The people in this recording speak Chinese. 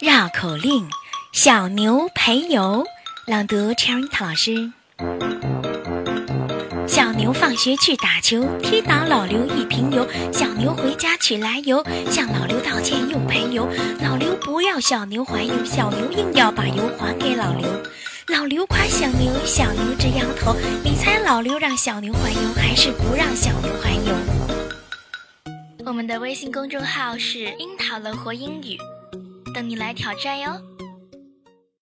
绕口令：小牛陪游。朗读：Cherry 老师。小牛放学去打球，踢倒老刘一瓶油。小牛回家取来油，向老刘道歉又赔油。老刘不要小牛还油，小牛硬要把油还给老刘。老刘夸小牛，小牛直摇头。你猜老刘让小牛还油，还是不让小牛还油？我们的微信公众号是“樱桃乐活英语”，等你来挑战哟。